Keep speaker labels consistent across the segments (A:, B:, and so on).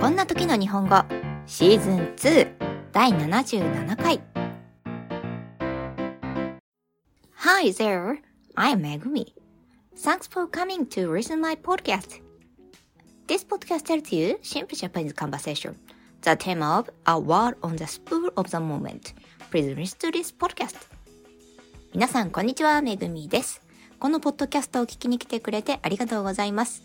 A: こんな時の日本語シーズン2第77回 Hi there, I'm Megumi. Thanks for coming to listen my podcast. This podcast tells you simple Japanese conversation, the theme of a word on the spur of the moment. Please listen to this podcast. 皆さん、こんにちは、めぐみです。このポッドキャストを聞きに来てくれてありがとうございます。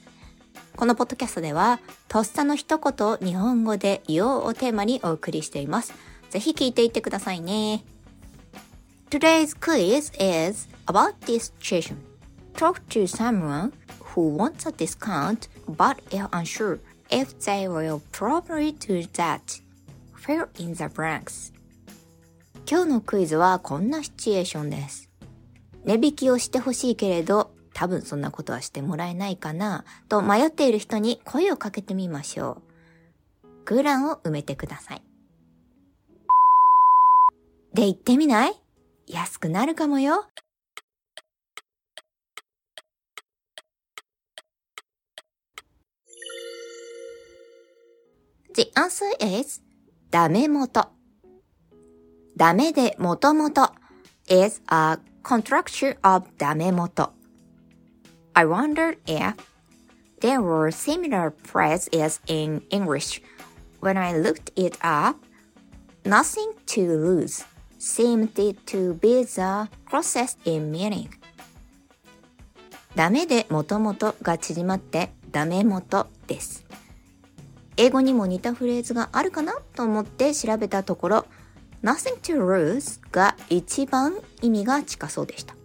A: このポッドキャストでは、とっさの一言を日本語で言おうをテーマにお送りしています。ぜひ聞いていってくださいね。Today's quiz is about this situation. Talk to someone who wants a discount but is unsure if they will probably do that. Fill in the blanks. 今日のクイズはこんなシチュエーションです。値引きをしてほしいけれど、多分そんなことはしてもらえないかな、と迷っている人に声をかけてみましょう。空欄を埋めてください。で、行ってみない？安くなるかもよ。The answer is ダメ元。ダメでもともと is a contraction of ダメ元。I wondered if there were similar phrases in English. When I looked it up, nothing to lose seemed to be the closest in meaning. ダメでもともとが縮まってダメ元です。英語にも似たフレーズがあるかなと思って調べたところ nothing to lose が一番意味が近そうでした。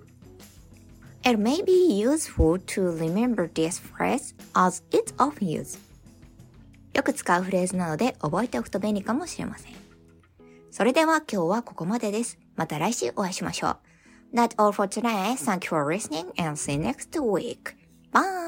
A: It may be useful to remember this phrase as it's often used. よく使うフレーズなので覚えておくと便利かもしれません。それでは今日はここまでです。また来週お会いしましょう。That's all for today. Thank you for listening and see you next week. Bye!